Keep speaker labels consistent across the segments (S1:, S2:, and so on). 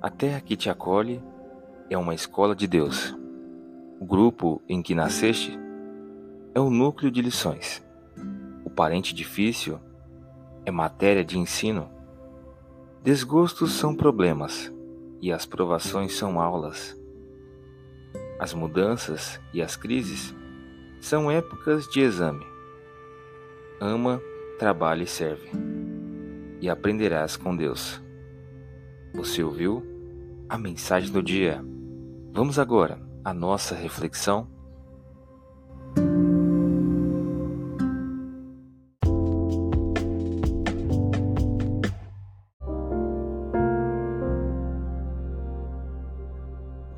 S1: A terra que te acolhe é uma escola de Deus. O grupo em que nasceste é o núcleo de lições. O parente difícil é matéria de ensino. Desgostos são problemas e as provações são aulas. As mudanças e as crises são épocas de exame. Ama, trabalha e serve, e aprenderás com Deus. Você ouviu a mensagem do dia? Vamos agora à nossa reflexão.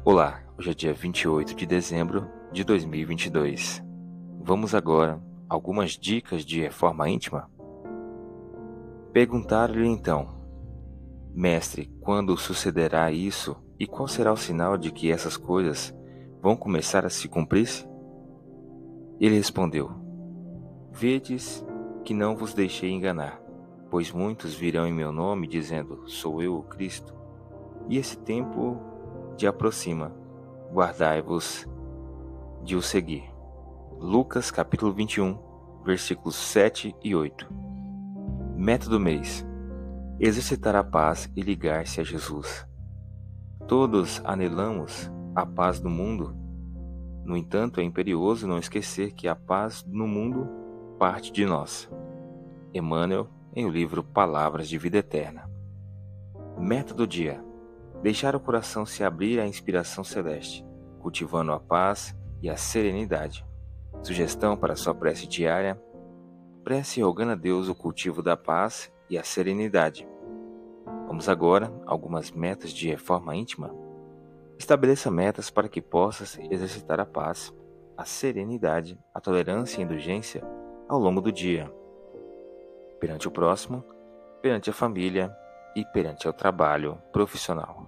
S1: Olá, hoje é dia 28 de dezembro de 2022. Vamos agora algumas dicas de reforma íntima? Perguntar-lhe então, Mestre, quando sucederá isso e qual será o sinal de que essas coisas vão começar a se cumprir-se? Ele respondeu: Vedes que não vos deixei enganar, pois muitos virão em meu nome dizendo: Sou eu o Cristo. E esse tempo de aproxima, guardai-vos de o seguir. Lucas capítulo 21, versículos 7 e 8. Método mês: exercitar a paz e ligar-se a Jesus. Todos anelamos a paz do mundo. No entanto, é imperioso não esquecer que a paz no mundo parte de nós. Emmanuel, em o livro Palavras de Vida Eterna. Método dia: deixar o coração se abrir à inspiração celeste, cultivando a paz e a serenidade. Sugestão para sua prece diária: prece rogando a Deus o cultivo da paz e a serenidade. Vamos agora a algumas metas de reforma íntima. Estabeleça metas para que possas exercitar a paz, a serenidade, a tolerância e a indulgência ao longo do dia, perante o próximo, perante a família e perante o trabalho profissional.